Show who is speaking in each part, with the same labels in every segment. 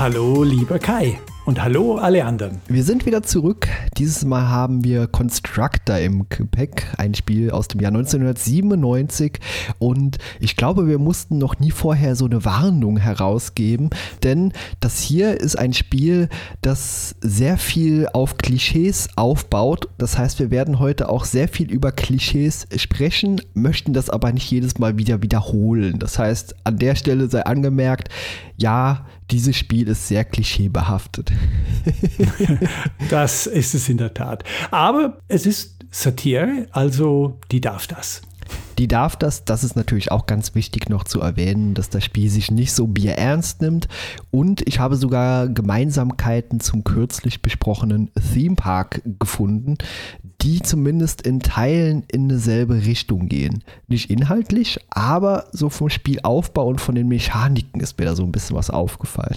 Speaker 1: Hallo,
Speaker 2: lieber Kai. Und hallo alle anderen.
Speaker 1: Wir sind wieder zurück. Dieses Mal haben wir Constructor im Gepäck, ein Spiel aus dem Jahr 1997. Und ich glaube, wir mussten noch nie vorher so eine Warnung herausgeben, denn das hier ist ein Spiel, das sehr viel auf Klischees aufbaut. Das heißt, wir werden heute auch sehr viel über Klischees sprechen, möchten das aber nicht jedes Mal wieder wiederholen. Das heißt, an der Stelle sei angemerkt, ja, dieses Spiel ist sehr klischeebehaftet.
Speaker 2: das ist es in der Tat. Aber es ist Satire, also die darf das.
Speaker 1: Die darf das, das ist natürlich auch ganz wichtig noch zu erwähnen, dass das Spiel sich nicht so bierernst nimmt. Und ich habe sogar Gemeinsamkeiten zum kürzlich besprochenen Theme Park gefunden, die zumindest in Teilen in dieselbe Richtung gehen. Nicht inhaltlich, aber so vom Spielaufbau und von den Mechaniken ist mir da so ein bisschen was aufgefallen.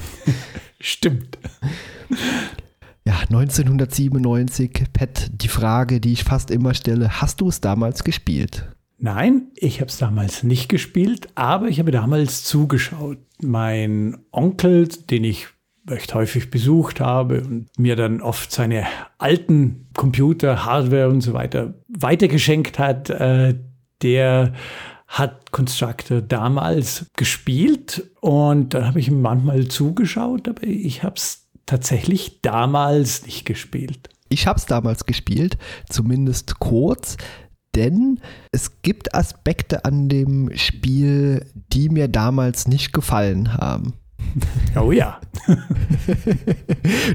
Speaker 2: Stimmt.
Speaker 1: Ja, 1997, Pet, die Frage, die ich fast immer stelle, hast du es damals gespielt?
Speaker 2: Nein, ich habe es damals nicht gespielt, aber ich habe damals zugeschaut. Mein Onkel, den ich recht häufig besucht habe und mir dann oft seine alten Computer, Hardware und so weiter weitergeschenkt hat, äh, der hat Constructor damals gespielt und dann habe ich ihm manchmal zugeschaut, aber ich habe es tatsächlich damals nicht gespielt.
Speaker 1: Ich habe es damals gespielt, zumindest kurz, denn es gibt Aspekte an dem Spiel, die mir damals nicht gefallen haben.
Speaker 2: Oh ja.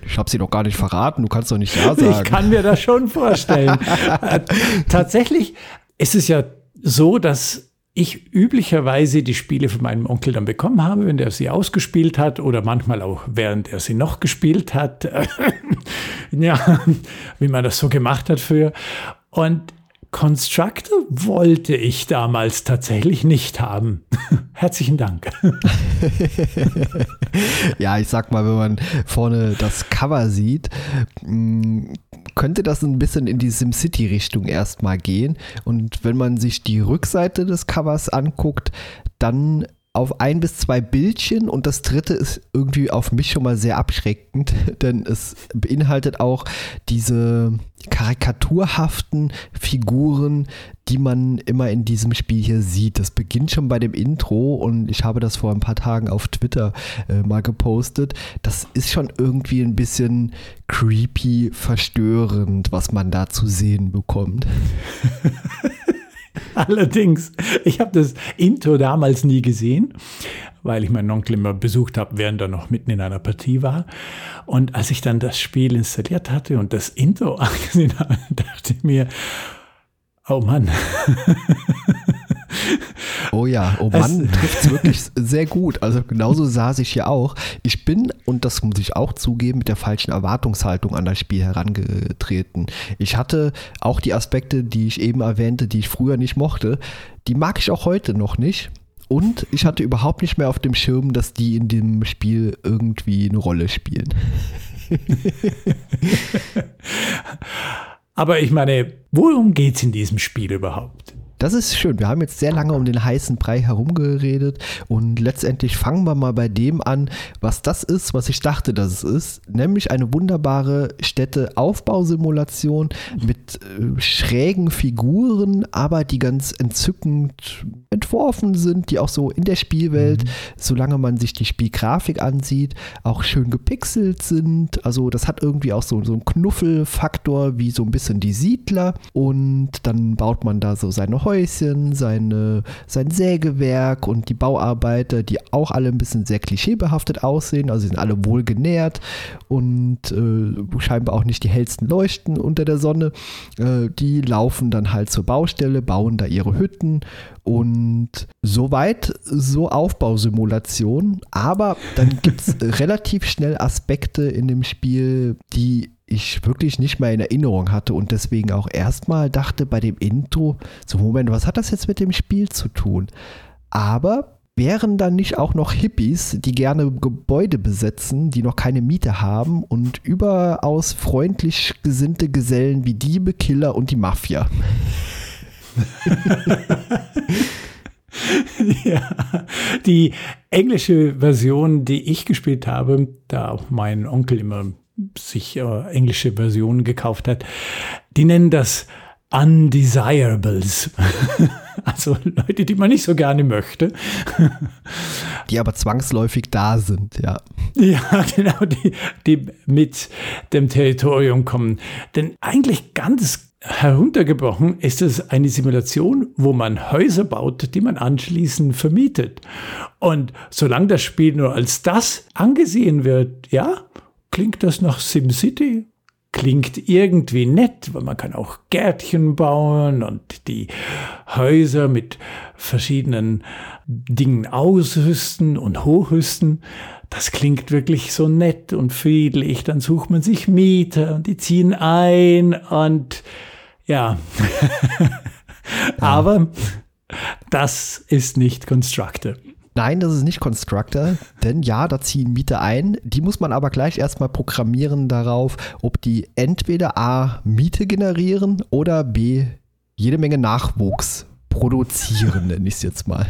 Speaker 1: ich habe sie doch gar nicht verraten, du kannst doch nicht ja sagen.
Speaker 2: Ich kann mir das schon vorstellen. Äh, tatsächlich ist es ja so, dass ich üblicherweise die Spiele von meinem Onkel dann bekommen habe, wenn der sie ausgespielt hat oder manchmal auch während er sie noch gespielt hat. ja, wie man das so gemacht hat früher. Und Constructor wollte ich damals tatsächlich nicht haben. Herzlichen Dank.
Speaker 1: ja, ich sag mal, wenn man vorne das Cover sieht, mm, könnte das ein bisschen in die SimCity-Richtung erstmal gehen. Und wenn man sich die Rückseite des Covers anguckt, dann auf ein bis zwei Bildchen und das dritte ist irgendwie auf mich schon mal sehr abschreckend, denn es beinhaltet auch diese karikaturhaften Figuren, die man immer in diesem Spiel hier sieht. Das beginnt schon bei dem Intro und ich habe das vor ein paar Tagen auf Twitter äh, mal gepostet. Das ist schon irgendwie ein bisschen creepy, verstörend, was man da zu sehen bekommt.
Speaker 2: Allerdings, ich habe das Intro damals nie gesehen, weil ich meinen Onkel immer besucht habe, während er noch mitten in einer Partie war. Und als ich dann das Spiel installiert hatte und das Intro angesehen habe, dachte ich mir, oh Mann.
Speaker 1: Oh ja, oh Mann, trifft es wirklich sehr gut. Also genauso saß ich hier auch. Ich bin, und das muss ich auch zugeben, mit der falschen Erwartungshaltung an das Spiel herangetreten. Ich hatte auch die Aspekte, die ich eben erwähnte, die ich früher nicht mochte, die mag ich auch heute noch nicht. Und ich hatte überhaupt nicht mehr auf dem Schirm, dass die in dem Spiel irgendwie eine Rolle spielen.
Speaker 2: Aber ich meine, worum geht es in diesem Spiel überhaupt?
Speaker 1: Das ist schön. Wir haben jetzt sehr lange um den heißen Brei herumgeredet und letztendlich fangen wir mal bei dem an, was das ist, was ich dachte, dass es ist, nämlich eine wunderbare Städteaufbausimulation mit äh, schrägen Figuren, aber die ganz entzückend entworfen sind, die auch so in der Spielwelt, mhm. solange man sich die Spielgrafik ansieht, auch schön gepixelt sind. Also das hat irgendwie auch so, so einen Knuffelfaktor wie so ein bisschen die Siedler und dann baut man da so seine Häuschen, seine, sein Sägewerk und die Bauarbeiter, die auch alle ein bisschen sehr klischeebehaftet aussehen. Also sind alle wohl genährt und äh, scheinbar auch nicht die hellsten Leuchten unter der Sonne. Äh, die laufen dann halt zur Baustelle, bauen da ihre Hütten und soweit so Aufbausimulation. Aber dann gibt es relativ schnell Aspekte in dem Spiel, die ich wirklich nicht mehr in Erinnerung hatte und deswegen auch erstmal dachte bei dem Intro, so Moment, was hat das jetzt mit dem Spiel zu tun? Aber wären dann nicht auch noch Hippies, die gerne Gebäude besetzen, die noch keine Miete haben und überaus freundlich gesinnte Gesellen wie Diebe, Killer und die Mafia?
Speaker 2: ja, die englische Version, die ich gespielt habe, da auch mein Onkel immer sich äh, englische Versionen gekauft hat, die nennen das Undesirables. also Leute, die man nicht so gerne möchte.
Speaker 1: die aber zwangsläufig da sind, ja.
Speaker 2: Ja, genau, die, die mit dem Territorium kommen. Denn eigentlich ganz heruntergebrochen ist es eine Simulation, wo man Häuser baut, die man anschließend vermietet. Und solange das Spiel nur als das angesehen wird, ja, klingt das nach SimCity klingt irgendwie nett, weil man kann auch Gärtchen bauen und die Häuser mit verschiedenen Dingen ausrüsten und hochrüsten. Das klingt wirklich so nett und friedlich. Dann sucht man sich Mieter und die ziehen ein und ja. Aber das ist nicht Constructor.
Speaker 1: Nein, das ist nicht Constructor, denn ja, da ziehen Mieter ein. Die muss man aber gleich erstmal programmieren darauf, ob die entweder A Miete generieren oder B jede Menge Nachwuchs produzieren, nenne ich es jetzt mal.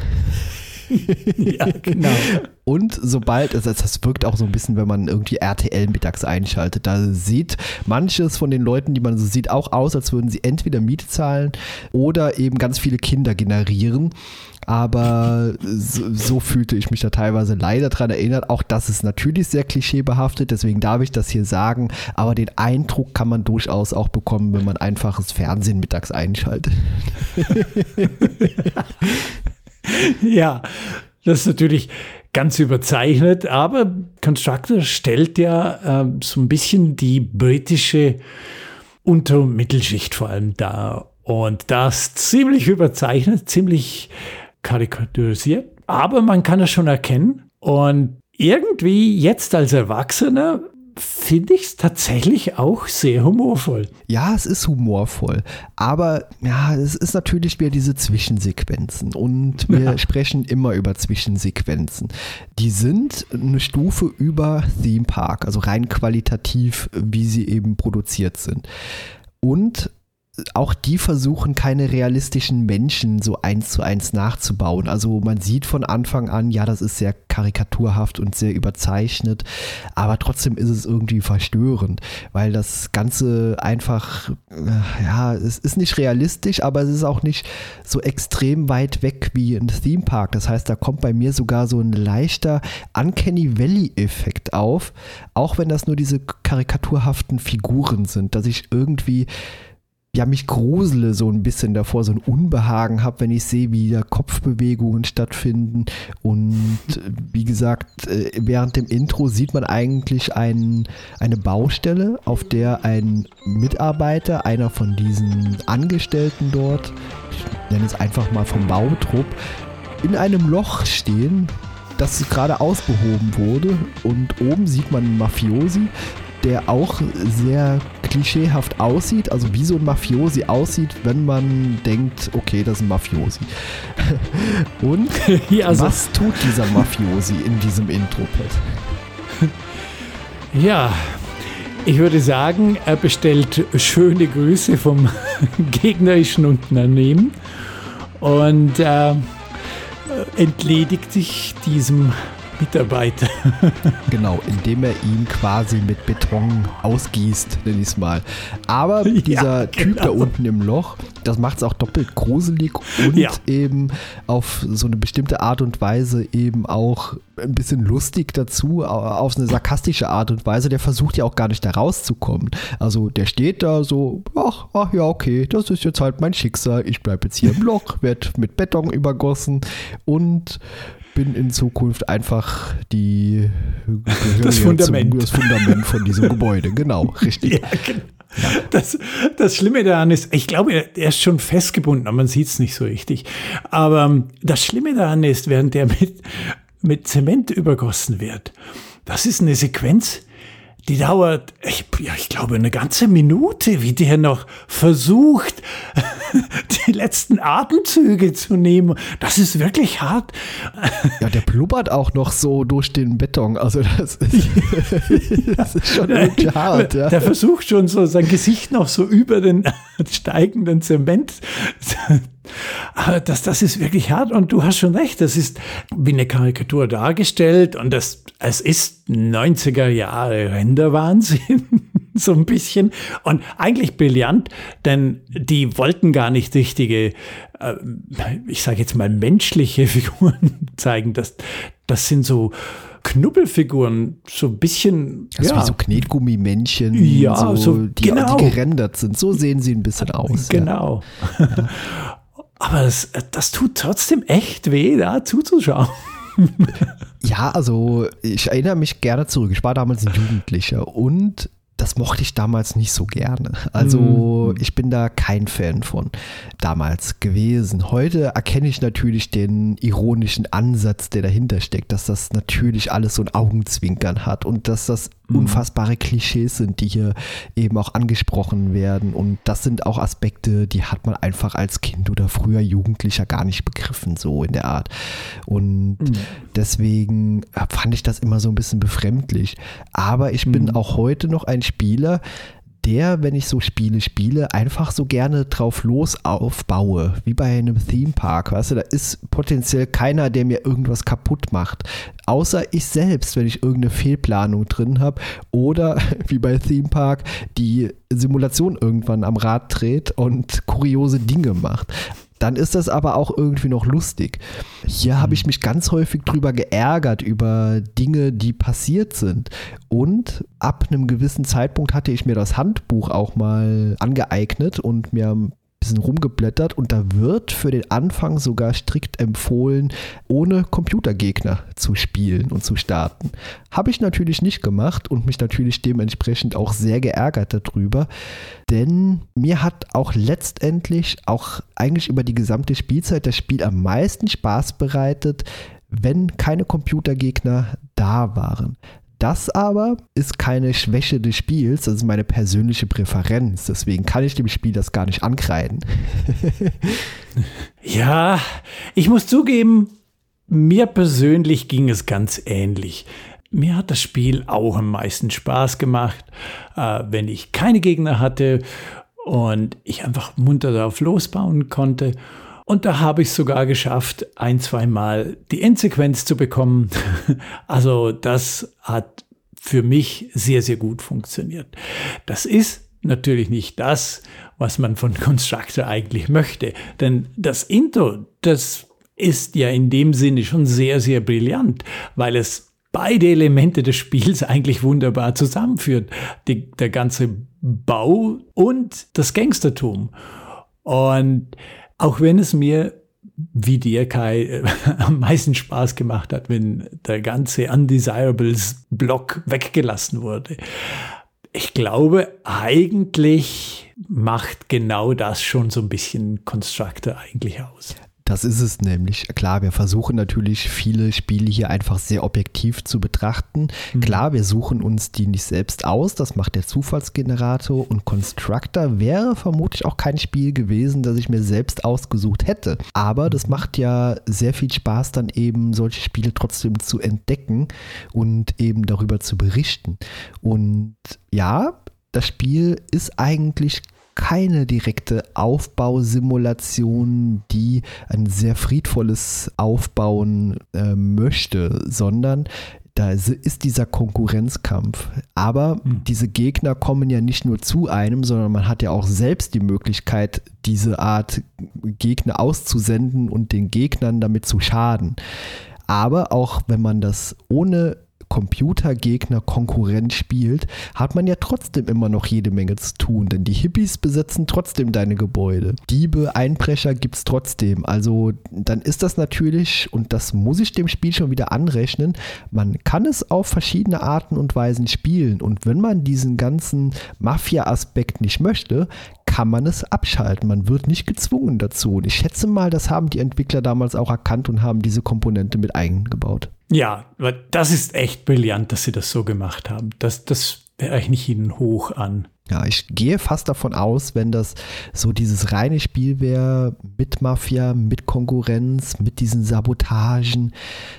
Speaker 1: ja, genau. Und sobald, also das wirkt auch so ein bisschen, wenn man irgendwie RTL mittags einschaltet, da sieht manches von den Leuten, die man so sieht, auch aus, als würden sie entweder Miete zahlen oder eben ganz viele Kinder generieren aber so, so, fühlte ich mich da teilweise leider dran erinnert. Auch das ist natürlich sehr klischeebehaftet, deswegen darf ich das hier sagen, aber den Eindruck kann man durchaus auch bekommen, wenn man einfaches Fernsehen mittags einschaltet.
Speaker 2: ja, das ist natürlich ganz überzeichnet, aber Constructor stellt ja äh, so ein bisschen die britische Unter- und Mittelschicht vor allem dar. Und das ziemlich überzeichnet, ziemlich karikaturisiert, aber man kann es schon erkennen. Und irgendwie jetzt als Erwachsener finde ich es tatsächlich auch sehr humorvoll.
Speaker 1: Ja, es ist humorvoll, aber ja, es ist natürlich wieder diese Zwischensequenzen und wir ja. sprechen immer über Zwischensequenzen. Die sind eine Stufe über Theme Park, also rein qualitativ, wie sie eben produziert sind. Und auch die versuchen keine realistischen Menschen so eins zu eins nachzubauen. Also man sieht von Anfang an, ja, das ist sehr karikaturhaft und sehr überzeichnet, aber trotzdem ist es irgendwie verstörend, weil das Ganze einfach, äh, ja, es ist nicht realistisch, aber es ist auch nicht so extrem weit weg wie ein Theme Park. Das heißt, da kommt bei mir sogar so ein leichter Uncanny Valley-Effekt auf, auch wenn das nur diese karikaturhaften Figuren sind, dass ich irgendwie ja, mich grusele so ein bisschen davor, so ein Unbehagen habe, wenn ich sehe, wie da Kopfbewegungen stattfinden. Und wie gesagt, äh, während dem Intro sieht man eigentlich ein, eine Baustelle, auf der ein Mitarbeiter, einer von diesen Angestellten dort, ich nenne es einfach mal vom Bautrupp, in einem Loch stehen, das gerade ausbehoben wurde. Und oben sieht man einen Mafiosi, der auch sehr klischeehaft aussieht, also wie so ein Mafiosi aussieht, wenn man denkt, okay, das ist ein Mafiosi. Und ja, also was tut dieser Mafiosi in diesem Intro-Pad?
Speaker 2: Ja, ich würde sagen, er bestellt schöne Grüße vom gegnerischen Unternehmen und äh, entledigt sich diesem Mitarbeiter.
Speaker 1: genau, indem er ihn quasi mit Beton ausgießt, nenne ich es mal. Aber dieser ja, Typ da genau. unten im Loch, das macht es auch doppelt gruselig und ja. eben auf so eine bestimmte Art und Weise eben auch ein bisschen lustig dazu, auf eine sarkastische Art und Weise. Der versucht ja auch gar nicht da rauszukommen. Also der steht da so, ach, ach ja, okay, das ist jetzt halt mein Schicksal. Ich bleibe jetzt hier im Loch, werde mit Beton übergossen und bin in Zukunft einfach die
Speaker 2: das Fundament.
Speaker 1: Zum, das Fundament von diesem Gebäude. Genau, richtig. Ja, genau.
Speaker 2: Ja. Das, das Schlimme daran ist, ich glaube, er ist schon festgebunden, aber man sieht es nicht so richtig. Aber ähm, das Schlimme daran ist, während der mit, mit Zement übergossen wird, das ist eine Sequenz, die dauert, ich, ja, ich glaube, eine ganze Minute, wie der noch versucht, die letzten Atemzüge zu nehmen. Das ist wirklich hart.
Speaker 1: Ja, der blubbert auch noch so durch den Beton. Also das ist,
Speaker 2: das ist schon wirklich hart. Ja. Der versucht schon so sein Gesicht noch so über den steigenden Zement. Aber das, das ist wirklich hart und du hast schon recht, das ist wie eine Karikatur dargestellt und das, es ist 90er Jahre Renderwahnsinn, so ein bisschen. Und eigentlich brillant, denn die wollten gar nicht richtige, äh, ich sage jetzt mal menschliche Figuren zeigen. Das, das sind so Knubbelfiguren, so ein bisschen.
Speaker 1: Das ja. wie so Knetgummimännchen,
Speaker 2: ja, so,
Speaker 1: so die, genau. die gerendert sind. So sehen sie ein bisschen aus.
Speaker 2: Genau. Ja. Aber das, das tut trotzdem echt weh, da zuzuschauen.
Speaker 1: Ja, also ich erinnere mich gerne zurück. Ich war damals ein Jugendlicher und das mochte ich damals nicht so gerne. Also mhm. ich bin da kein Fan von damals gewesen. Heute erkenne ich natürlich den ironischen Ansatz, der dahinter steckt, dass das natürlich alles so ein Augenzwinkern hat und dass das mhm. unfassbare Klischees sind, die hier eben auch angesprochen werden. Und das sind auch Aspekte, die hat man einfach als Kind oder früher Jugendlicher gar nicht begriffen, so in der Art. Und mhm. Deswegen fand ich das immer so ein bisschen befremdlich. Aber ich bin mhm. auch heute noch ein Spieler, der, wenn ich so Spiele spiele, einfach so gerne drauf los aufbaue, wie bei einem Theme Park. Weißt du, da ist potenziell keiner, der mir irgendwas kaputt macht. Außer ich selbst, wenn ich irgendeine Fehlplanung drin habe oder wie bei Theme Park die Simulation irgendwann am Rad dreht und kuriose Dinge macht dann ist das aber auch irgendwie noch lustig. Hier habe ich mhm. mich ganz häufig drüber geärgert, über Dinge, die passiert sind. Und ab einem gewissen Zeitpunkt hatte ich mir das Handbuch auch mal angeeignet und mir bisschen rumgeblättert und da wird für den Anfang sogar strikt empfohlen, ohne Computergegner zu spielen und zu starten. Habe ich natürlich nicht gemacht und mich natürlich dementsprechend auch sehr geärgert darüber, denn mir hat auch letztendlich, auch eigentlich über die gesamte Spielzeit, das Spiel am meisten Spaß bereitet, wenn keine Computergegner da waren. Das aber ist keine Schwäche des Spiels, das ist meine persönliche Präferenz. Deswegen kann ich dem Spiel das gar nicht ankreiden.
Speaker 2: ja, ich muss zugeben, mir persönlich ging es ganz ähnlich. Mir hat das Spiel auch am meisten Spaß gemacht, äh, wenn ich keine Gegner hatte und ich einfach munter darauf losbauen konnte. Und da habe ich es sogar geschafft, ein, zweimal die Endsequenz zu bekommen. also das hat für mich sehr, sehr gut funktioniert. Das ist natürlich nicht das, was man von Constructor eigentlich möchte. Denn das Intro, das ist ja in dem Sinne schon sehr, sehr brillant, weil es beide Elemente des Spiels eigentlich wunderbar zusammenführt. Die, der ganze Bau und das Gangstertum. Und auch wenn es mir wie dir, Kai, äh, am meisten Spaß gemacht hat, wenn der ganze Undesirables-Block weggelassen wurde. Ich glaube, eigentlich macht genau das schon so ein bisschen Constructor eigentlich aus.
Speaker 1: Das ist es nämlich. Klar, wir versuchen natürlich viele Spiele hier einfach sehr objektiv zu betrachten. Mhm. Klar, wir suchen uns die nicht selbst aus, das macht der Zufallsgenerator und Constructor wäre vermutlich auch kein Spiel gewesen, das ich mir selbst ausgesucht hätte. Aber das macht ja sehr viel Spaß, dann eben solche Spiele trotzdem zu entdecken und eben darüber zu berichten. Und ja, das Spiel ist eigentlich keine direkte Aufbausimulation, die ein sehr friedvolles Aufbauen äh, möchte, sondern da ist dieser Konkurrenzkampf. Aber mhm. diese Gegner kommen ja nicht nur zu einem, sondern man hat ja auch selbst die Möglichkeit, diese Art Gegner auszusenden und den Gegnern damit zu schaden. Aber auch wenn man das ohne Computergegner Konkurrent spielt, hat man ja trotzdem immer noch jede Menge zu tun, denn die Hippies besetzen trotzdem deine Gebäude. Diebe, Einbrecher gibt es trotzdem. Also dann ist das natürlich, und das muss ich dem Spiel schon wieder anrechnen, man kann es auf verschiedene Arten und Weisen spielen. Und wenn man diesen ganzen Mafia-Aspekt nicht möchte, kann man es abschalten. Man wird nicht gezwungen dazu. Und ich schätze mal, das haben die Entwickler damals auch erkannt und haben diese Komponente mit eingebaut.
Speaker 2: Ja, das ist echt brillant, dass sie das so gemacht haben. Das, das rechne ich ihnen hoch an.
Speaker 1: Ja, ich gehe fast davon aus, wenn das so dieses reine Spiel wäre mit Mafia, mit Konkurrenz, mit diesen Sabotagen,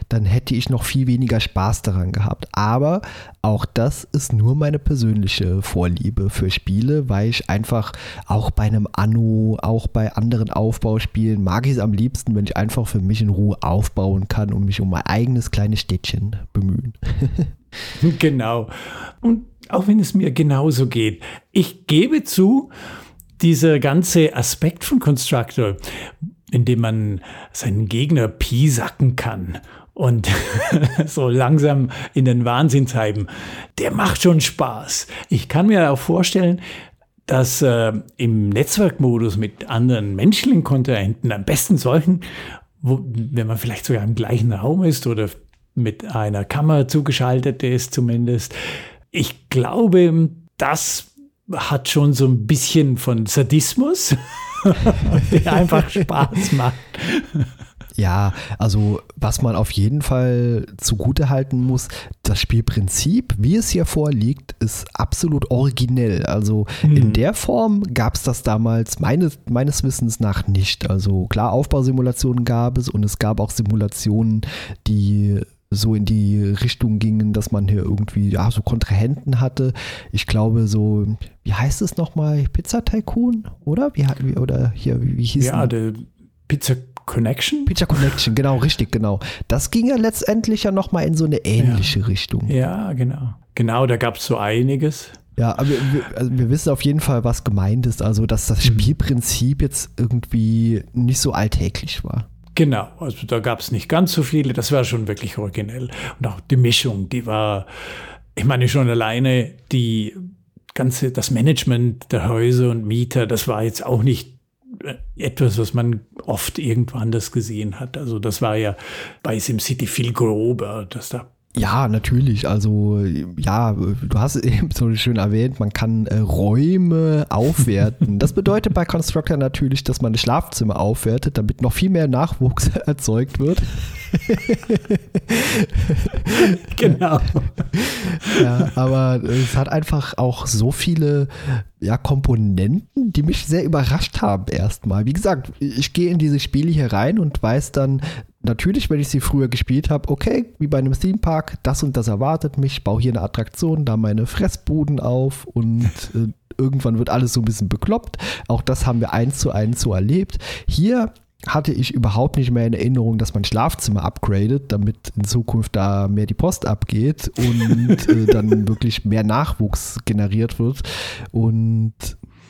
Speaker 1: dann hätte ich noch viel weniger Spaß daran gehabt. Aber auch das ist nur meine persönliche Vorliebe für Spiele, weil ich einfach auch bei einem Anno, auch bei anderen Aufbauspielen mag ich es am liebsten, wenn ich einfach für mich in Ruhe aufbauen kann und mich um mein eigenes kleines Städtchen bemühen.
Speaker 2: genau. Und auch wenn es mir genauso geht. Ich gebe zu, dieser ganze Aspekt von Constructor, in dem man seinen Gegner piesacken kann und so langsam in den Wahnsinn treiben, der macht schon Spaß. Ich kann mir auch vorstellen, dass äh, im Netzwerkmodus mit anderen menschlichen Kontrahenten, am besten solchen, wo, wenn man vielleicht sogar im gleichen Raum ist oder mit einer Kamera zugeschaltet ist zumindest, ich glaube, das hat schon so ein bisschen von Sadismus, der einfach Spaß macht.
Speaker 1: Ja, also was man auf jeden Fall zugute halten muss, das Spielprinzip, wie es hier vorliegt, ist absolut originell. Also mhm. in der Form gab es das damals meines, meines Wissens nach nicht. Also klar, Aufbausimulationen gab es und es gab auch Simulationen, die so in die Richtung gingen, dass man hier irgendwie ja, so Kontrahenten hatte. Ich glaube so, wie heißt es nochmal? Pizza Tycoon, oder? Wie, wie oder hier, wie, wie hieß
Speaker 2: Ja, der Pizza Connection?
Speaker 1: Pizza Connection, genau, richtig, genau. Das ging ja letztendlich ja nochmal in so eine ähnliche
Speaker 2: ja.
Speaker 1: Richtung.
Speaker 2: Ja, genau. Genau, da gab es so einiges.
Speaker 1: Ja, aber wir, also wir, wissen auf jeden Fall, was gemeint ist. Also, dass das mhm. Spielprinzip jetzt irgendwie nicht so alltäglich war.
Speaker 2: Genau, also da gab es nicht ganz so viele, das war schon wirklich originell. Und auch die Mischung, die war, ich meine schon alleine die ganze, das Management der Häuser und Mieter, das war jetzt auch nicht äh, etwas, was man oft irgendwo anders gesehen hat. Also das war ja bei SimCity viel grober, dass da
Speaker 1: ja, natürlich. Also, ja, du hast eben so schön erwähnt, man kann äh, Räume aufwerten. Das bedeutet bei Constructor natürlich, dass man das Schlafzimmer aufwertet, damit noch viel mehr Nachwuchs erzeugt wird.
Speaker 2: genau.
Speaker 1: Ja, aber es hat einfach auch so viele ja, Komponenten, die mich sehr überrascht haben erstmal. Wie gesagt, ich gehe in diese Spiele hier rein und weiß dann natürlich, wenn ich sie früher gespielt habe, okay, wie bei einem Theme Park, das und das erwartet mich, ich baue hier eine Attraktion, da meine Fressbuden auf und äh, irgendwann wird alles so ein bisschen bekloppt. Auch das haben wir eins zu eins so erlebt. Hier hatte ich überhaupt nicht mehr in Erinnerung, dass man Schlafzimmer upgradet, damit in Zukunft da mehr die Post abgeht und äh, dann wirklich mehr Nachwuchs generiert wird. Und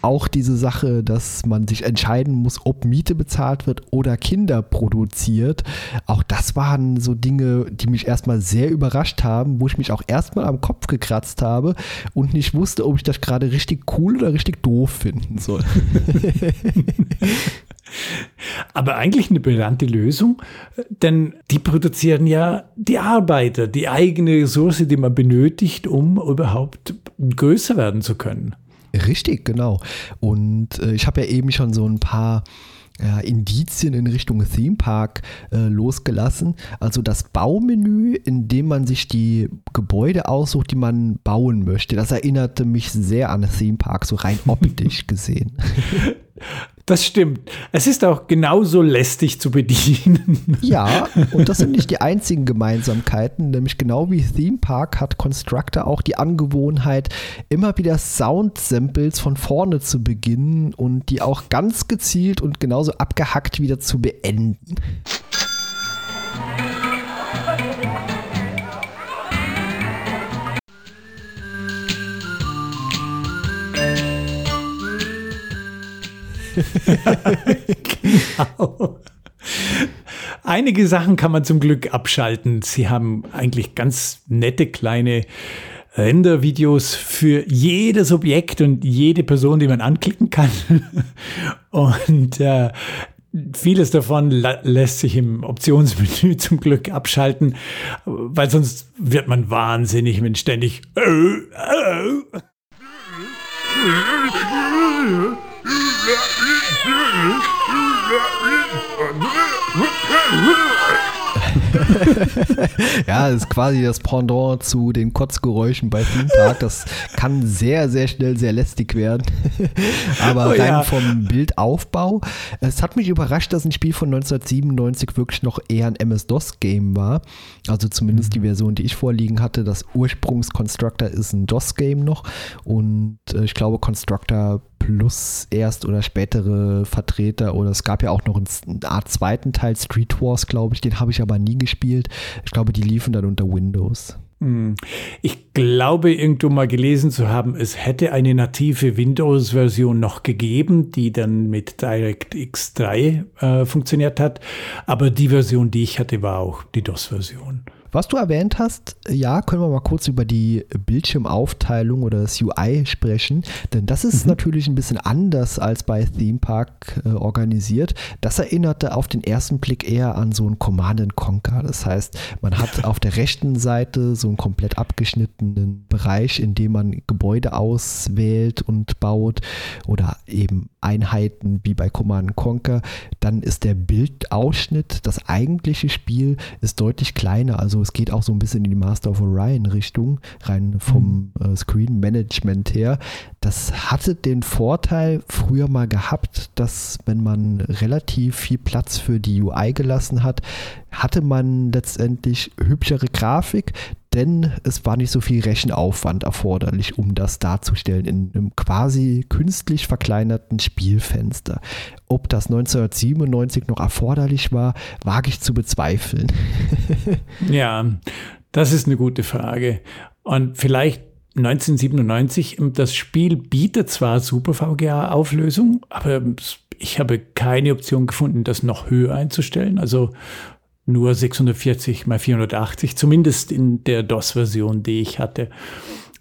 Speaker 1: auch diese Sache, dass man sich entscheiden muss, ob Miete bezahlt wird oder Kinder produziert. Auch das waren so Dinge, die mich erstmal sehr überrascht haben, wo ich mich auch erstmal am Kopf gekratzt habe und nicht wusste, ob ich das gerade richtig cool oder richtig doof finden soll.
Speaker 2: Aber eigentlich eine brillante Lösung, denn die produzieren ja die Arbeiter, die eigene Ressource, die man benötigt, um überhaupt größer werden zu können.
Speaker 1: Richtig, genau. Und äh, ich habe ja eben schon so ein paar ja, Indizien in Richtung Theme Park äh, losgelassen. Also das Baumenü, in dem man sich die Gebäude aussucht, die man bauen möchte, das erinnerte mich sehr an Theme Park, so rein optisch gesehen.
Speaker 2: Das stimmt. Es ist auch genauso lästig zu bedienen.
Speaker 1: Ja, und das sind nicht die einzigen Gemeinsamkeiten, nämlich genau wie Theme Park hat Constructor auch die Angewohnheit, immer wieder Sound-Samples von vorne zu beginnen und die auch ganz gezielt und genauso abgehackt wieder zu beenden.
Speaker 2: Einige Sachen kann man zum Glück abschalten. Sie haben eigentlich ganz nette kleine Rendervideos für jedes Objekt und jede Person, die man anklicken kann. Und äh, vieles davon lässt sich im Optionsmenü zum Glück abschalten, weil sonst wird man wahnsinnig, wenn ständig
Speaker 1: ja, das ist quasi das Pendant zu den Kotzgeräuschen bei Theme Park. Das kann sehr, sehr schnell sehr lästig werden. Aber oh, rein ja. vom Bildaufbau. Es hat mich überrascht, dass ein Spiel von 1997 wirklich noch eher ein MS-DOS-Game war. Also zumindest die mhm. Version, die ich vorliegen hatte. Das Ursprungs-Constructor ist ein DOS-Game noch. Und äh, ich glaube, Constructor plus erst oder spätere Vertreter oder es gab ja auch noch eine Art zweiten Teil, Street Wars, glaube ich, den habe ich aber nie gespielt. Ich glaube, die liefen dann unter Windows.
Speaker 2: Hm. Ich glaube, irgendwo mal gelesen zu haben, es hätte eine native Windows-Version noch gegeben, die dann mit DirectX 3 äh, funktioniert hat. Aber die Version, die ich hatte, war auch die DOS-Version.
Speaker 1: Was du erwähnt hast, ja, können wir mal kurz über die Bildschirmaufteilung oder das UI sprechen, denn das ist mhm. natürlich ein bisschen anders als bei Theme Park äh, organisiert. Das erinnerte auf den ersten Blick eher an so ein Command Conquer. Das heißt, man hat auf der rechten Seite so einen komplett abgeschnittenen Bereich, in dem man Gebäude auswählt und baut oder eben Einheiten wie bei Command Conquer. Dann ist der Bildausschnitt, das eigentliche Spiel ist deutlich kleiner. Also es geht auch so ein bisschen in die Master of Orion Richtung, rein vom mhm. äh, Screen Management her. Das hatte den Vorteil früher mal gehabt, dass wenn man relativ viel Platz für die UI gelassen hat, hatte man letztendlich hübschere Grafik, denn es war nicht so viel Rechenaufwand erforderlich, um das darzustellen in einem quasi künstlich verkleinerten Spielfenster. Ob das 1997 noch erforderlich war, wage ich zu bezweifeln.
Speaker 2: ja, das ist eine gute Frage. Und vielleicht 1997, das Spiel bietet zwar Super VGA-Auflösung, aber ich habe keine Option gefunden, das noch höher einzustellen. Also nur 640 mal 480, zumindest in der DOS-Version, die ich hatte.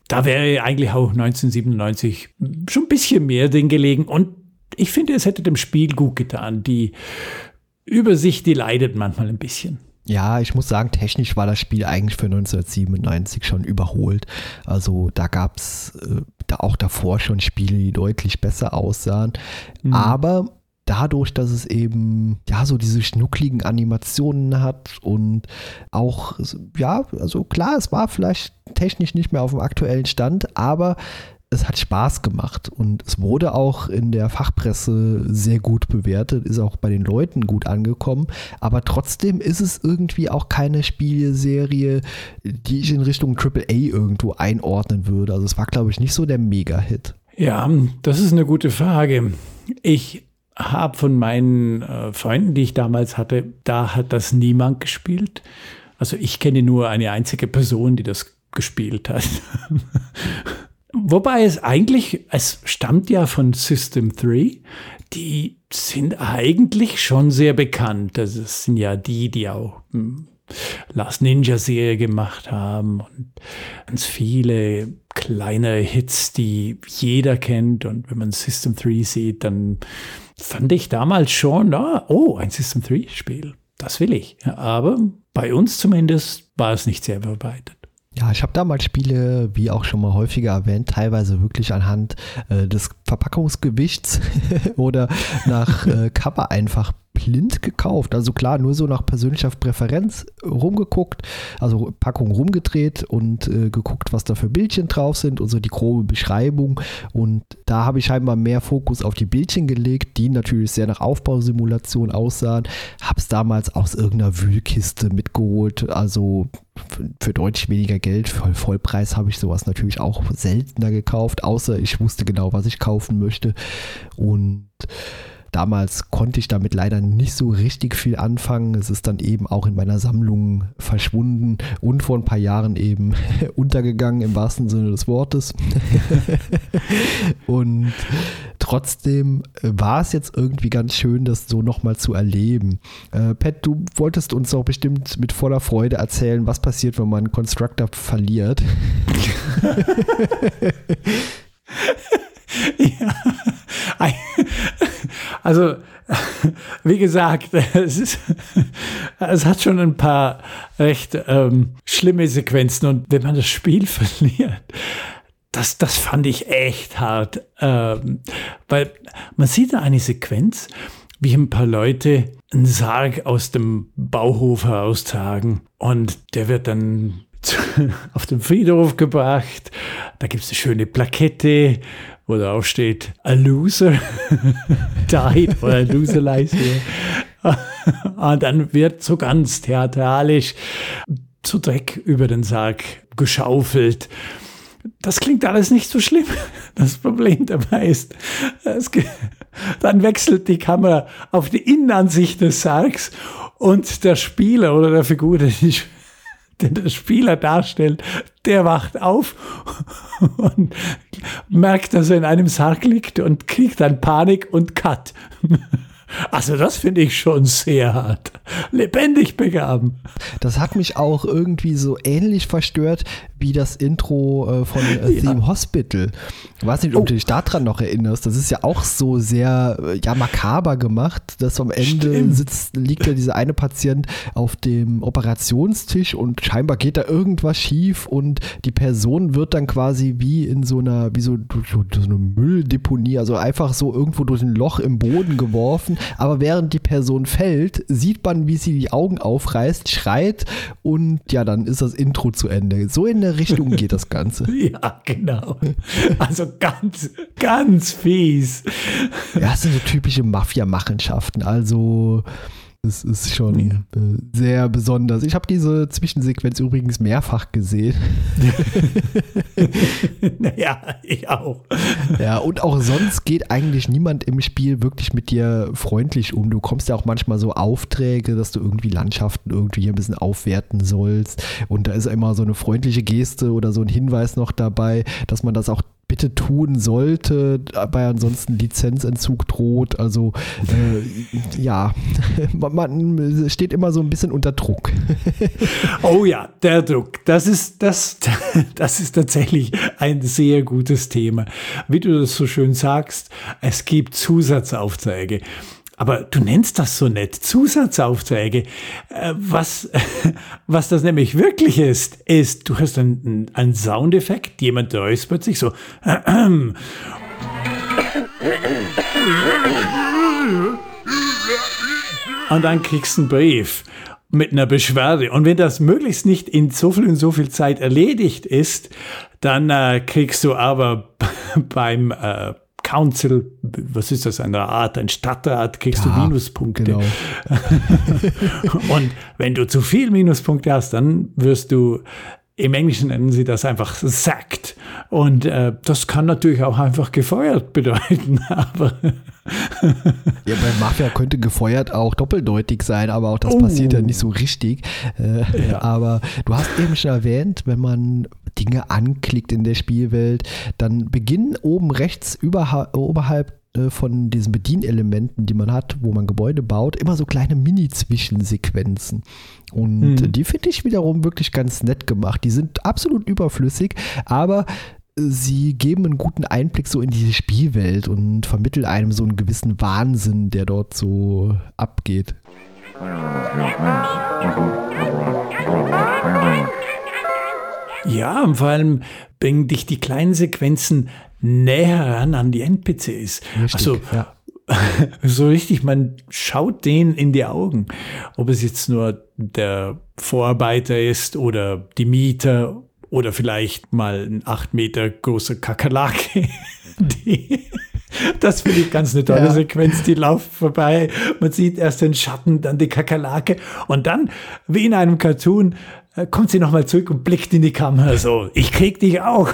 Speaker 2: Da wäre eigentlich auch 1997 schon ein bisschen mehr drin gelegen und ich finde, es hätte dem Spiel gut getan. Die Übersicht, die leidet manchmal ein bisschen.
Speaker 1: Ja, ich muss sagen, technisch war das Spiel eigentlich für 1997 schon überholt. Also da gab es äh, da auch davor schon Spiele, die deutlich besser aussahen. Mhm. Aber dadurch, dass es eben ja so diese schnuckligen Animationen hat und auch ja, also klar, es war vielleicht technisch nicht mehr auf dem aktuellen Stand, aber es hat Spaß gemacht und es wurde auch in der Fachpresse sehr gut bewertet, ist auch bei den Leuten gut angekommen, aber trotzdem ist es irgendwie auch keine Spieleserie, die ich in Richtung AAA irgendwo einordnen würde. Also es war, glaube ich, nicht so der Mega-Hit.
Speaker 2: Ja, das ist eine gute Frage. Ich habe von meinen äh, Freunden, die ich damals hatte, da hat das niemand gespielt. Also ich kenne nur eine einzige Person, die das gespielt hat. Wobei es eigentlich, es stammt ja von System 3, die sind eigentlich schon sehr bekannt. Das sind ja die, die auch hm, Last Ninja Serie gemacht haben und ganz viele kleine Hits, die jeder kennt. Und wenn man System 3 sieht, dann fand ich damals schon, ah, oh, ein System 3 Spiel. Das will ich. Aber bei uns zumindest war es nicht sehr verbreitet.
Speaker 1: Ja, ich habe damals Spiele, wie auch schon mal häufiger erwähnt, teilweise wirklich anhand äh, des Verpackungsgewichts oder nach äh, Cover einfach blind gekauft. Also klar, nur so nach persönlicher Präferenz rumgeguckt, also Packung rumgedreht und äh, geguckt, was da für Bildchen drauf sind und so die grobe Beschreibung. Und da habe ich scheinbar mehr Fokus auf die Bildchen gelegt, die natürlich sehr nach Aufbausimulation aussahen. Habe es damals aus irgendeiner Wühlkiste mitgeholt, also für deutlich weniger Geld, für Vollpreis habe ich sowas natürlich auch seltener gekauft, außer ich wusste genau, was ich kaufen möchte. Und Damals konnte ich damit leider nicht so richtig viel anfangen. Es ist dann eben auch in meiner Sammlung verschwunden und vor ein paar Jahren eben untergegangen im wahrsten Sinne des Wortes. und trotzdem war es jetzt irgendwie ganz schön, das so nochmal zu erleben. Äh, Pat, du wolltest uns auch bestimmt mit voller Freude erzählen, was passiert, wenn man Constructor verliert.
Speaker 2: ja. Also, wie gesagt, es, ist, es hat schon ein paar recht ähm, schlimme Sequenzen und wenn man das Spiel verliert, das, das fand ich echt hart. Ähm, weil man sieht da eine Sequenz, wie ein paar Leute einen Sarg aus dem Bauhof heraustragen und der wird dann auf den Friedhof gebracht. Da gibt es eine schöne Plakette, wo drauf steht, a loser died oder a loser lies here. Und dann wird so ganz theatralisch zu Dreck über den Sarg geschaufelt. Das klingt alles nicht so schlimm. Das Problem dabei ist, dann wechselt die Kamera auf die Innenansicht des Sargs und der Spieler oder der Figur, der die den der Spieler darstellt, der wacht auf und merkt, dass er in einem Sarg liegt und kriegt dann Panik und Cut. Also das finde ich schon sehr hart. Lebendig begraben.
Speaker 1: Das hat mich auch irgendwie so ähnlich verstört wie das Intro äh, von äh, ja. Theme Hospital. Ich weiß nicht, ob oh. du dich daran noch erinnerst. Das ist ja auch so sehr äh, ja, makaber gemacht, dass am Ende Stimmt. sitzt, liegt ja dieser eine Patient auf dem Operationstisch und scheinbar geht da irgendwas schief und die Person wird dann quasi wie in so einer, wie so, so, so eine Mülldeponie, also einfach so irgendwo durch ein Loch im Boden geworfen. Aber während die Person fällt, sieht man, wie sie die Augen aufreißt, schreit und ja, dann ist das Intro zu Ende. So in der Richtung geht das Ganze.
Speaker 2: ja, genau. Also ganz, ganz fies.
Speaker 1: Ja, das sind so typische Mafia-Machenschaften. Also es ist schon ja. Äh, sehr besonders. Ich habe diese Zwischensequenz übrigens mehrfach gesehen.
Speaker 2: naja, ich auch.
Speaker 1: Ja, und auch sonst geht eigentlich niemand im Spiel wirklich mit dir freundlich um. Du kommst ja auch manchmal so Aufträge, dass du irgendwie Landschaften irgendwie ein bisschen aufwerten sollst. Und da ist immer so eine freundliche Geste oder so ein Hinweis noch dabei, dass man das auch bitte tun sollte, bei ansonsten Lizenzentzug droht. Also äh, ja, man steht immer so ein bisschen unter Druck.
Speaker 2: oh ja, der Druck. Das ist, das, das ist tatsächlich ein sehr gutes Thema. Wie du das so schön sagst, es gibt Zusatzaufträge. Aber du nennst das so nett, Zusatzaufträge. Äh, was, was das nämlich wirklich ist, ist, du hast einen, einen Soundeffekt, jemand räuspert sich so. Und dann kriegst du einen Brief mit einer Beschwerde. Und wenn das möglichst nicht in so viel und so viel Zeit erledigt ist, dann äh, kriegst du aber beim äh, Council, was ist das, eine Art, ein Stadtrat, kriegst ja, du Minuspunkte. Genau. und wenn du zu viel Minuspunkte hast, dann wirst du, im Englischen nennen sie das einfach sacked. Und äh, das kann natürlich auch einfach gefeuert bedeuten, aber
Speaker 1: ja, bei Mafia könnte gefeuert auch doppeldeutig sein, aber auch das oh. passiert ja nicht so richtig. Äh, ja. Aber du hast eben schon erwähnt, wenn man Dinge anklickt in der Spielwelt, dann beginnen oben rechts oberhalb äh, von diesen Bedienelementen, die man hat, wo man Gebäude baut, immer so kleine Mini-Zwischensequenzen. Und hm. die finde ich wiederum wirklich ganz nett gemacht. Die sind absolut überflüssig, aber sie geben einen guten Einblick so in diese Spielwelt und vermitteln einem so einen gewissen Wahnsinn, der dort so abgeht.
Speaker 2: Ja, und vor allem bringen dich die kleinen Sequenzen näher ran an die NPCs. Richtig, also ja. so richtig, man schaut denen in die Augen. Ob es jetzt nur der Vorarbeiter ist oder die Mieter oder vielleicht mal ein acht Meter großer Kakerlake. Die, das finde ich ganz eine tolle ja. Sequenz. Die laufen vorbei. Man sieht erst den Schatten, dann die Kakerlake und dann, wie in einem Cartoon, kommt sie nochmal zurück und blickt in die Kamera so, ich krieg dich auch.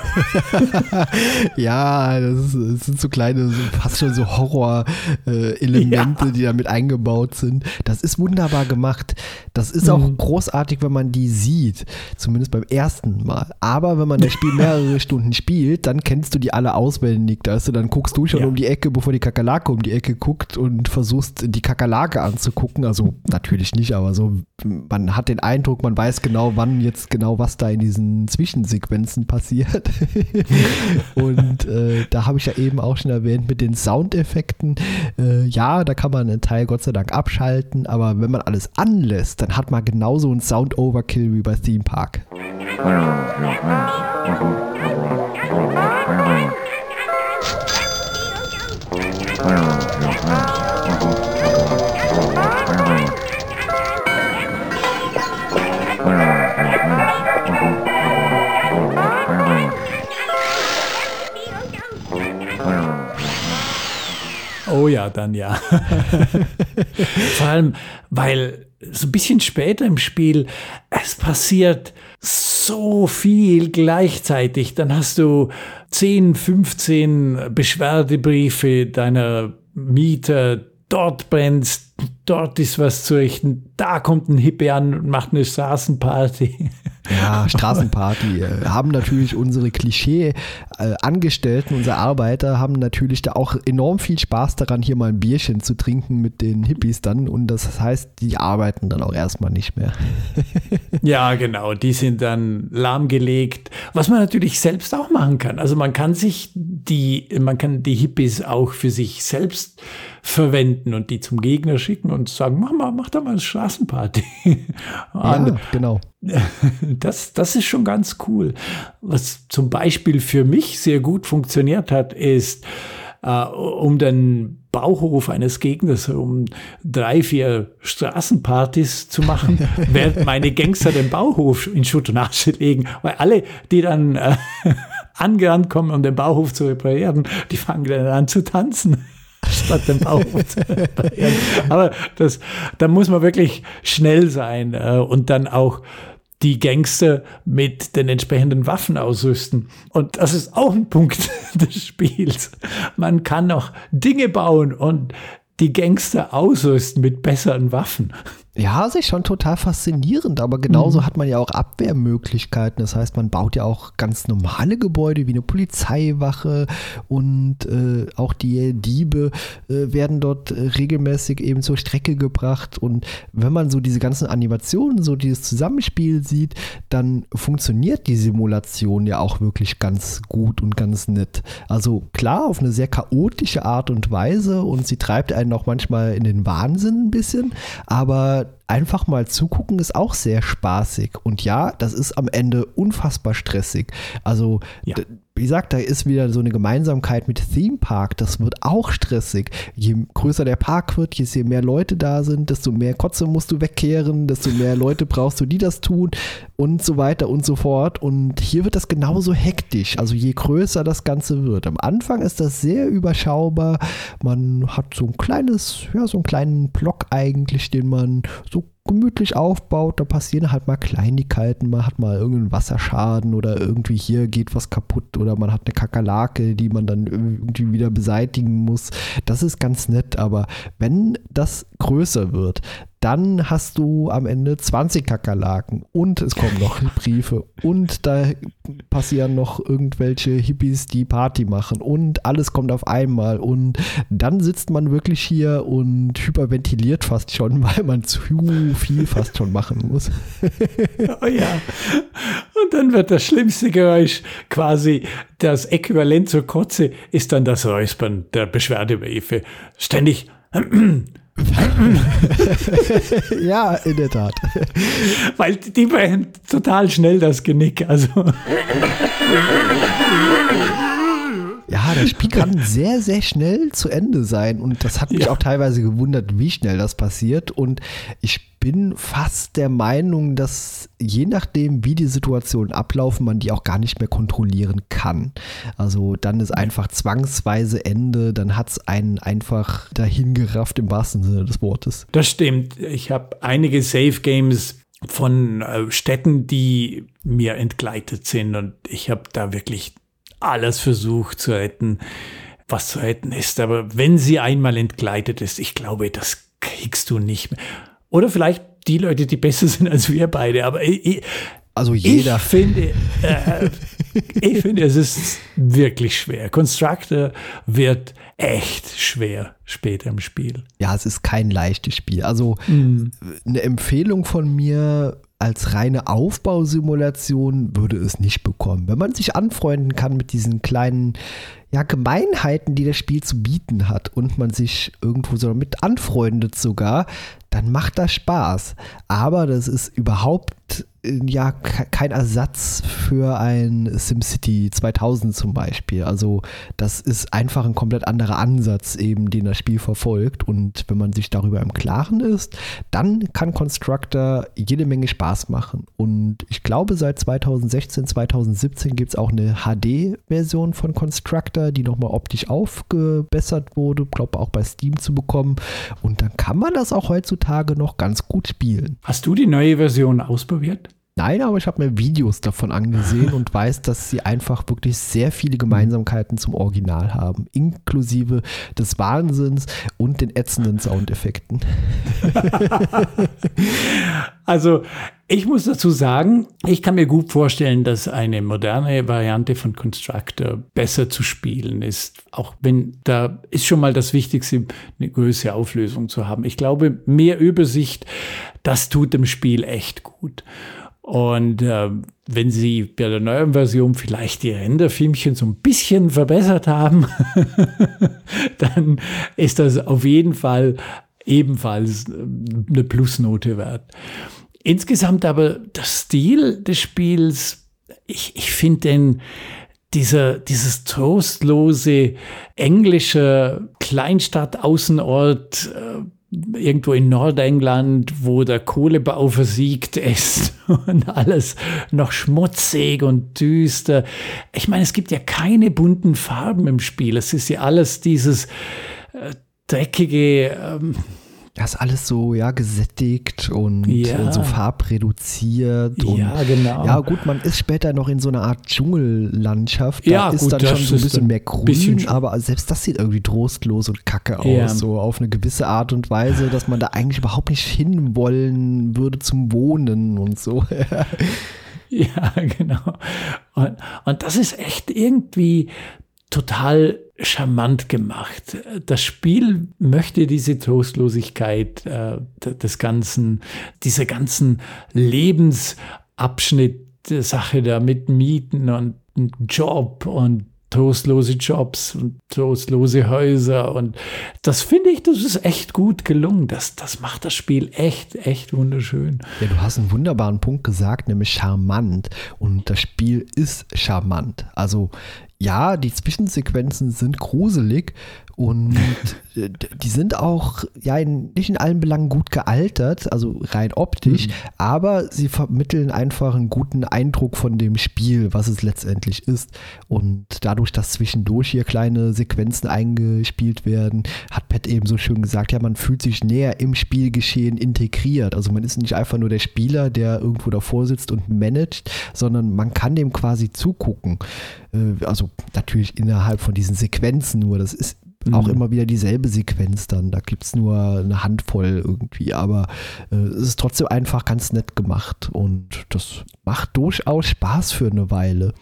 Speaker 1: ja, das, ist, das, sind so kleine, so fast schon so Horror-Elemente, ja. die da mit eingebaut sind. Das ist wunderbar gemacht. Das ist auch mhm. großartig, wenn man die sieht, zumindest beim ersten Mal. Aber wenn man das Spiel mehrere Stunden spielt, dann kennst du die alle auswendig. Da du, dann guckst du schon ja. um die Ecke, bevor die Kakerlake um die Ecke guckt und versuchst die Kakerlake anzugucken. Also natürlich nicht, aber so, man hat den Eindruck, man weiß genau, wann jetzt genau was da in diesen Zwischensequenzen passiert. und äh, da habe ich ja eben auch schon erwähnt mit den Soundeffekten. Äh, ja, da kann man einen Teil Gott sei Dank abschalten, aber wenn man alles anlässt, dann hat man genauso einen Sound-Overkill wie bei Theme Park.
Speaker 2: Dann ja. Vor allem, weil so ein bisschen später im Spiel, es passiert so viel gleichzeitig. Dann hast du 10, 15 Beschwerdebriefe deiner Mieter, dort brennt dort ist was zu richten, da kommt ein Hippie an und macht eine Straßenparty.
Speaker 1: Ja, Straßenparty. Äh, haben natürlich unsere Klischee-Angestellten, unsere Arbeiter, haben natürlich da auch enorm viel Spaß daran, hier mal ein Bierchen zu trinken mit den Hippies dann. Und das heißt, die arbeiten dann auch erstmal nicht mehr.
Speaker 2: Ja, genau. Die sind dann lahmgelegt. Was man natürlich selbst auch machen kann. Also man kann sich die, man kann die Hippies auch für sich selbst verwenden und die zum Gegner schicken und sagen, mach mal, mach da mal eine Straßenparty.
Speaker 1: ja, genau.
Speaker 2: Das, das ist schon ganz cool. Was zum Beispiel für mich sehr gut funktioniert hat, ist, Uh, um den Bauhof eines Gegners um drei, vier Straßenpartys zu machen, während meine Gangster den Bauhof in Schutt und Asche legen. Weil alle, die dann äh, angerannt kommen, um den Bauhof zu reparieren, die fangen dann an zu tanzen statt dem Bauch Aber das, da muss man wirklich schnell sein äh, und dann auch die Gangster mit den entsprechenden Waffen ausrüsten. Und das ist auch ein Punkt des Spiels. Man kann noch Dinge bauen und die Gangster ausrüsten mit besseren Waffen.
Speaker 1: Ja, ist schon total faszinierend, aber genauso mhm. hat man ja auch Abwehrmöglichkeiten. Das heißt, man baut ja auch ganz normale Gebäude wie eine Polizeiwache und äh, auch die Diebe äh, werden dort äh, regelmäßig eben zur Strecke gebracht. Und wenn man so diese ganzen Animationen, so dieses Zusammenspiel sieht, dann funktioniert die Simulation ja auch wirklich ganz gut und ganz nett. Also klar, auf eine sehr chaotische Art und Weise und sie treibt einen auch manchmal in den Wahnsinn ein bisschen, aber einfach mal zugucken ist auch sehr spaßig. Und ja, das ist am Ende unfassbar stressig. Also ja wie gesagt, da ist wieder so eine Gemeinsamkeit mit Theme Park. Das wird auch stressig. Je größer der Park wird, je mehr Leute da sind, desto mehr Kotze musst du wegkehren, desto mehr Leute brauchst du, die das tun und so weiter und so fort. Und hier wird das genauso hektisch. Also je größer das Ganze wird. Am Anfang ist das sehr überschaubar. Man hat so ein kleines, ja, so einen kleinen Block eigentlich, den man so gemütlich aufbaut, da passieren halt mal Kleinigkeiten, man hat mal irgendeinen Wasserschaden oder irgendwie hier geht was kaputt oder man hat eine Kakerlake, die man dann irgendwie wieder beseitigen muss. Das ist ganz nett, aber wenn das größer wird, dann hast du am Ende 20 Kakerlaken und es kommen noch Briefe und da passieren noch irgendwelche Hippies, die Party machen und alles kommt auf einmal und dann sitzt man wirklich hier und hyperventiliert fast schon, weil man zu viel fast schon machen muss.
Speaker 2: oh ja. Und dann wird das schlimmste Geräusch quasi das Äquivalent zur Kotze ist dann das Räuspern der Beschwerdebriefe. Ständig
Speaker 1: ja, in der Tat.
Speaker 2: Weil die brechen total schnell das Genick. Also.
Speaker 1: Ja, das Spiel kann sehr, sehr schnell zu Ende sein. Und das hat mich ja. auch teilweise gewundert, wie schnell das passiert. Und ich bin fast der Meinung, dass je nachdem, wie die Situationen ablaufen, man die auch gar nicht mehr kontrollieren kann. Also dann ist einfach zwangsweise Ende, dann hat es einen einfach dahingerafft im wahrsten Sinne des Wortes.
Speaker 2: Das stimmt. Ich habe einige Safe Games von äh, Städten, die mir entgleitet sind und ich habe da wirklich alles versucht zu retten, was zu retten ist. Aber wenn sie einmal entgleitet ist, ich glaube, das kriegst du nicht mehr. Oder vielleicht die Leute, die besser sind als wir beide. Aber ich,
Speaker 1: also jeder.
Speaker 2: Ich finde, äh, ich finde, es ist wirklich schwer. Constructor wird echt schwer später im Spiel.
Speaker 1: Ja, es ist kein leichtes Spiel. Also mhm. eine Empfehlung von mir, als reine Aufbausimulation würde es nicht bekommen. Wenn man sich anfreunden kann mit diesen kleinen ja, Gemeinheiten, die das Spiel zu bieten hat und man sich irgendwo so mit anfreundet sogar, dann macht das Spaß. Aber das ist überhaupt äh, ja kein Ersatz für ein SimCity 2000 zum Beispiel. Also das ist einfach ein komplett anderer Ansatz eben, den das Spiel verfolgt. Und wenn man sich darüber im Klaren ist, dann kann Constructor jede Menge Spaß machen. Und ich glaube, seit 2016, 2017 gibt es auch eine HD-Version von Constructor, die nochmal optisch aufgebessert wurde. Glaube auch bei Steam zu bekommen. Und dann kann man das auch heutzutage noch ganz gut spielen.
Speaker 2: Hast du die neue Version ausprobiert?
Speaker 1: Nein, aber ich habe mir Videos davon angesehen und weiß, dass sie einfach wirklich sehr viele Gemeinsamkeiten zum Original haben, inklusive des Wahnsinns und den ätzenden Soundeffekten.
Speaker 2: also ich muss dazu sagen, ich kann mir gut vorstellen, dass eine moderne Variante von Constructor besser zu spielen ist. Auch wenn da ist schon mal das Wichtigste, eine größere Auflösung zu haben. Ich glaube, mehr Übersicht, das tut dem Spiel echt gut. Und äh, wenn sie bei der neuen Version vielleicht die Renderfilmchen so ein bisschen verbessert haben, dann ist das auf jeden Fall ebenfalls äh, eine Plusnote wert. Insgesamt aber der Stil des Spiels, ich, ich finde den, dieser, dieses trostlose englische Kleinstadt-Außenort, äh, irgendwo in Nordengland, wo der Kohlebau versiegt ist und alles noch schmutzig und düster. Ich meine, es gibt ja keine bunten Farben im Spiel. Es ist ja alles dieses äh, dreckige, ähm,
Speaker 1: das ist alles so, ja, gesättigt und ja. so farbreduziert. Und,
Speaker 2: ja, genau.
Speaker 1: Ja, gut, man ist später noch in so einer Art Dschungellandschaft. Da ja, ist gut, dann schon so ein bisschen mehr grün, bisschen aber selbst das sieht irgendwie trostlos und kacke aus. Ja. So auf eine gewisse Art und Weise, dass man da eigentlich überhaupt nicht hinwollen würde zum Wohnen und so.
Speaker 2: ja, genau. Und, und das ist echt irgendwie total charmant gemacht. Das Spiel möchte diese Trostlosigkeit äh, des ganzen, dieser ganzen Lebensabschnitt Sache da mit Mieten und Job und trostlose Jobs und trostlose Häuser. Und das finde ich, das ist echt gut gelungen. Das, das macht das Spiel echt, echt wunderschön.
Speaker 1: Ja, du hast einen wunderbaren Punkt gesagt, nämlich charmant. Und das Spiel ist charmant. Also ja, die Zwischensequenzen sind gruselig und die sind auch ja in, nicht in allen Belangen gut gealtert, also rein optisch, mhm. aber sie vermitteln einfach einen guten Eindruck von dem Spiel, was es letztendlich ist. Und dadurch, dass zwischendurch hier kleine Sequenzen eingespielt werden, hat Pat eben so schön gesagt, ja, man fühlt sich näher im Spielgeschehen integriert. Also man ist nicht einfach nur der Spieler, der irgendwo davor sitzt und managt, sondern man kann dem quasi zugucken. Äh, also natürlich innerhalb von diesen Sequenzen nur. Das ist mhm. auch immer wieder dieselbe Sequenz dann. Da gibt es nur eine Handvoll irgendwie, aber äh, es ist trotzdem einfach ganz nett gemacht und das macht durchaus Spaß für eine Weile.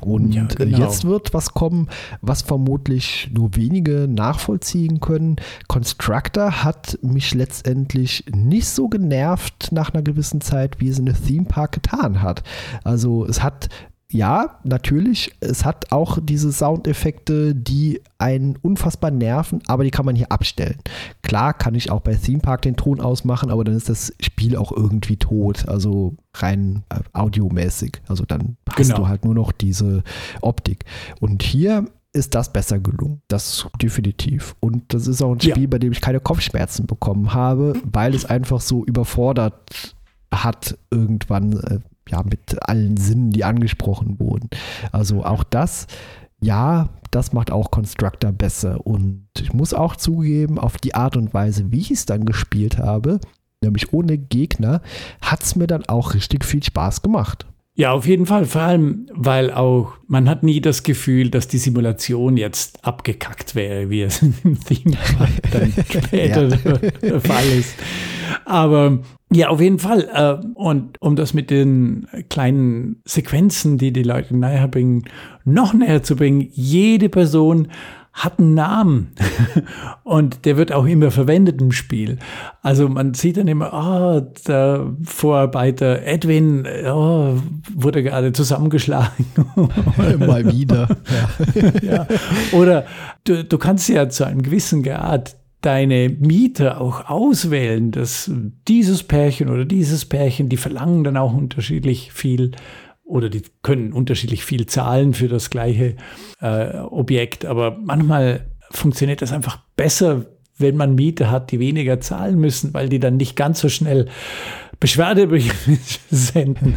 Speaker 1: Und ja, genau. jetzt wird was kommen, was vermutlich nur wenige nachvollziehen können. Constructor hat mich letztendlich nicht so genervt nach einer gewissen Zeit, wie es in der Theme Park getan hat. Also es hat ja, natürlich, es hat auch diese Soundeffekte, die einen unfassbar nerven, aber die kann man hier abstellen. Klar kann ich auch bei Theme Park den Ton ausmachen, aber dann ist das Spiel auch irgendwie tot, also rein äh, audiomäßig. Also dann hast genau. du halt nur noch diese Optik. Und hier ist das besser gelungen. Das definitiv. Und das ist auch ein Spiel, ja. bei dem ich keine Kopfschmerzen bekommen habe, weil es einfach so überfordert hat irgendwann äh, ja, mit allen Sinnen, die angesprochen wurden. Also auch das, ja, das macht auch Constructor besser. Und ich muss auch zugeben, auf die Art und Weise, wie ich es dann gespielt habe, nämlich ohne Gegner, hat es mir dann auch richtig viel Spaß gemacht.
Speaker 2: Ja, auf jeden Fall. Vor allem, weil auch man hat nie das Gefühl, dass die Simulation jetzt abgekackt wäre, wie es im Theme dann später der Fall ist. Aber ja, auf jeden Fall. Äh, und um das mit den kleinen Sequenzen, die die Leute näher bringen, noch näher zu bringen, jede Person hat einen Namen und der wird auch immer verwendet im Spiel. Also man sieht dann immer, oh, der Vorarbeiter Edwin oh, wurde gerade zusammengeschlagen.
Speaker 1: Mal wieder.
Speaker 2: Ja. ja. Oder du, du kannst ja zu einem gewissen Grad deine Mieter auch auswählen, dass dieses Pärchen oder dieses Pärchen, die verlangen dann auch unterschiedlich viel oder die können unterschiedlich viel zahlen für das gleiche äh, Objekt. Aber manchmal funktioniert das einfach besser, wenn man Mieter hat, die weniger zahlen müssen, weil die dann nicht ganz so schnell Beschwerdebriefe senden.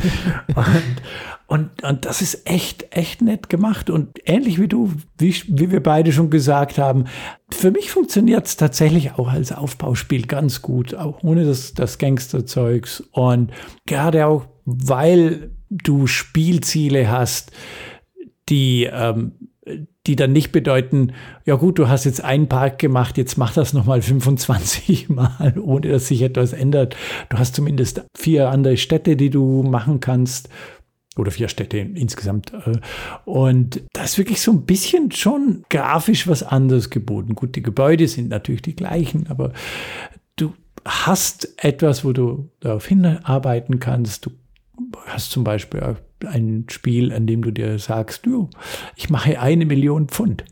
Speaker 2: Und, und, und das ist echt, echt nett gemacht. Und ähnlich wie du, wie, wie wir beide schon gesagt haben, für mich funktioniert es tatsächlich auch als Aufbauspiel ganz gut, auch ohne das, das Gangsterzeugs. Und gerade auch, weil du Spielziele hast, die ähm, die dann nicht bedeuten, ja gut, du hast jetzt einen Park gemacht, jetzt mach das nochmal 25 Mal, ohne dass sich etwas ändert. Du hast zumindest vier andere Städte, die du machen kannst. Oder vier Städte insgesamt. Äh, und da ist wirklich so ein bisschen schon grafisch was anderes geboten. Gut, die Gebäude sind natürlich die gleichen, aber du hast etwas, wo du darauf hinarbeiten kannst. Du hast zum Beispiel ein Spiel, an dem du dir sagst, du, ich mache eine Million Pfund.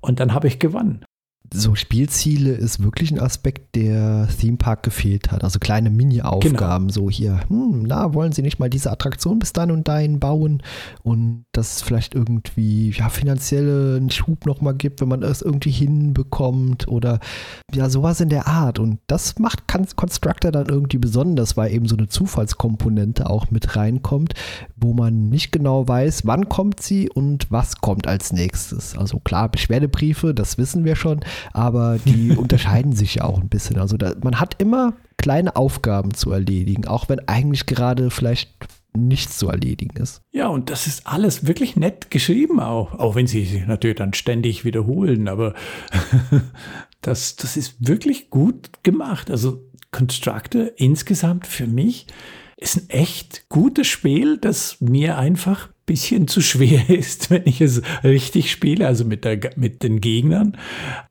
Speaker 2: Und dann habe ich gewonnen
Speaker 1: so Spielziele ist wirklich ein Aspekt, der Theme Park gefehlt hat. Also kleine Mini-Aufgaben, genau. so hier, hm, na, wollen Sie nicht mal diese Attraktion bis dann und dahin bauen und das vielleicht irgendwie, ja, finanzielle Schub nochmal gibt, wenn man es irgendwie hinbekommt oder ja, sowas in der Art. Und das macht Constructor dann irgendwie besonders, weil eben so eine Zufallskomponente auch mit reinkommt, wo man nicht genau weiß, wann kommt sie und was kommt als nächstes. Also klar, Beschwerdebriefe, das wissen wir schon, aber die unterscheiden sich ja auch ein bisschen. Also da, man hat immer kleine Aufgaben zu erledigen, auch wenn eigentlich gerade vielleicht nichts zu erledigen ist.
Speaker 2: Ja, und das ist alles wirklich nett geschrieben auch, auch wenn sie sich natürlich dann ständig wiederholen, aber das, das ist wirklich gut gemacht. Also Constructor insgesamt für mich ist ein echt gutes Spiel, das mir einfach bisschen zu schwer ist, wenn ich es richtig spiele, also mit, der, mit den Gegnern.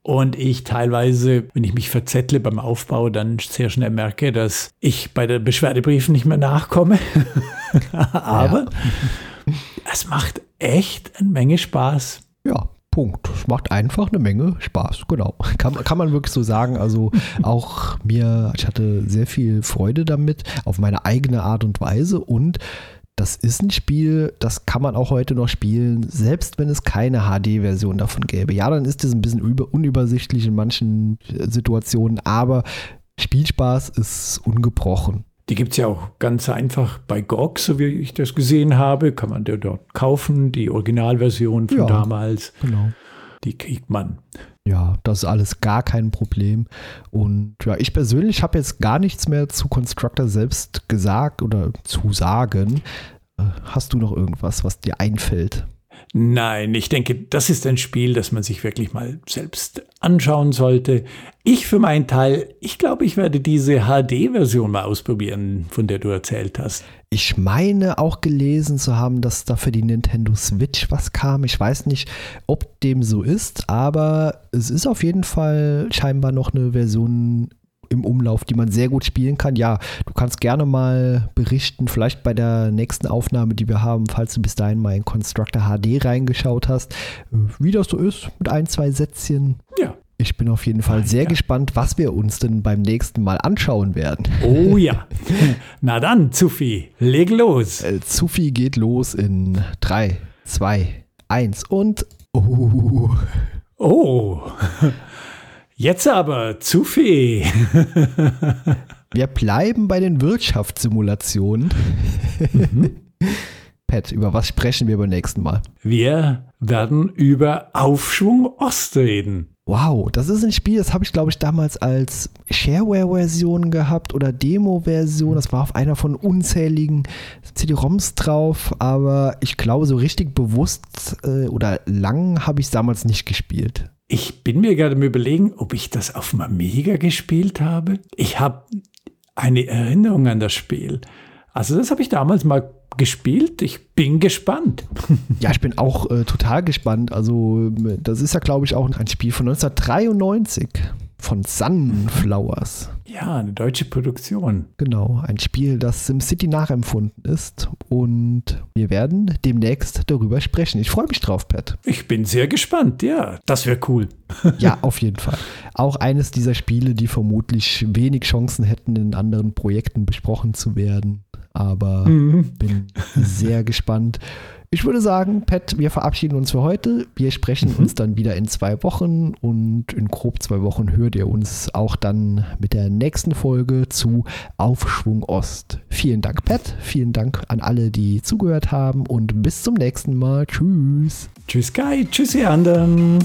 Speaker 2: Und ich teilweise, wenn ich mich verzettle beim Aufbau, dann sehr schnell merke, dass ich bei den Beschwerdebriefen nicht mehr nachkomme. Aber ja. es macht echt eine Menge Spaß.
Speaker 1: Ja, Punkt. Es macht einfach eine Menge Spaß, genau. Kann, kann man wirklich so sagen. Also auch mir, ich hatte sehr viel Freude damit, auf meine eigene Art und Weise und das ist ein Spiel, das kann man auch heute noch spielen, selbst wenn es keine HD-Version davon gäbe. Ja, dann ist es ein bisschen unübersichtlich in manchen äh, Situationen, aber Spielspaß ist ungebrochen.
Speaker 2: Die gibt es ja auch ganz einfach bei GOG, so wie ich das gesehen habe. Kann man dort kaufen, die Originalversion von ja, damals. Genau. Die kriegt man.
Speaker 1: Ja, das ist alles gar kein Problem. Und ja, ich persönlich habe jetzt gar nichts mehr zu Constructor selbst gesagt oder zu sagen. Äh, hast du noch irgendwas, was dir einfällt?
Speaker 2: Nein, ich denke, das ist ein Spiel, das man sich wirklich mal selbst anschauen sollte. Ich für meinen Teil, ich glaube, ich werde diese HD-Version mal ausprobieren, von der du erzählt hast.
Speaker 1: Ich meine auch gelesen zu haben, dass da für die Nintendo Switch was kam. Ich weiß nicht, ob dem so ist, aber es ist auf jeden Fall scheinbar noch eine Version im Umlauf, die man sehr gut spielen kann. Ja, du kannst gerne mal berichten, vielleicht bei der nächsten Aufnahme, die wir haben, falls du bis dahin mal in Constructor HD reingeschaut hast, wie das so ist mit ein, zwei Sätzchen. Ja. Ich bin auf jeden Fall sehr ja. gespannt, was wir uns denn beim nächsten Mal anschauen werden.
Speaker 2: Oh ja. Na dann, Zufi, leg los.
Speaker 1: Äh, Zufi geht los in 3, 2, 1 und. Oh.
Speaker 2: Oh. Jetzt aber zu viel.
Speaker 1: Wir bleiben bei den Wirtschaftssimulationen. Mhm. Pat, über was sprechen wir beim nächsten Mal?
Speaker 2: Wir werden über Aufschwung Ost reden.
Speaker 1: Wow, das ist ein Spiel, das habe ich, glaube ich, damals als Shareware-Version gehabt oder Demo-Version. Das war auf einer von unzähligen CD-ROMs drauf, aber ich glaube, so richtig bewusst äh, oder lang habe ich es damals nicht gespielt.
Speaker 2: Ich bin mir gerade mal überlegen, ob ich das auf dem Amiga gespielt habe. Ich habe eine Erinnerung an das Spiel. Also das habe ich damals mal gespielt. Ich bin gespannt.
Speaker 1: Ja, ich bin auch äh, total gespannt. Also das ist ja, glaube ich, auch ein Spiel von 1993 von Sunflowers.
Speaker 2: Ja, eine deutsche Produktion.
Speaker 1: Genau, ein Spiel, das SimCity nachempfunden ist. Und wir werden demnächst darüber sprechen. Ich freue mich drauf, Pat.
Speaker 2: Ich bin sehr gespannt, ja. Das wäre cool.
Speaker 1: ja, auf jeden Fall. Auch eines dieser Spiele, die vermutlich wenig Chancen hätten, in anderen Projekten besprochen zu werden. aber mhm. bin sehr gespannt. Ich würde sagen, Pat, wir verabschieden uns für heute. Wir sprechen mhm. uns dann wieder in zwei Wochen und in grob zwei Wochen hört ihr uns auch dann mit der nächsten Folge zu Aufschwung Ost. Vielen Dank, Pat. Vielen Dank an alle, die zugehört haben und bis zum nächsten Mal. Tschüss.
Speaker 2: Tschüss, Guy. Tschüss, ihr anderen.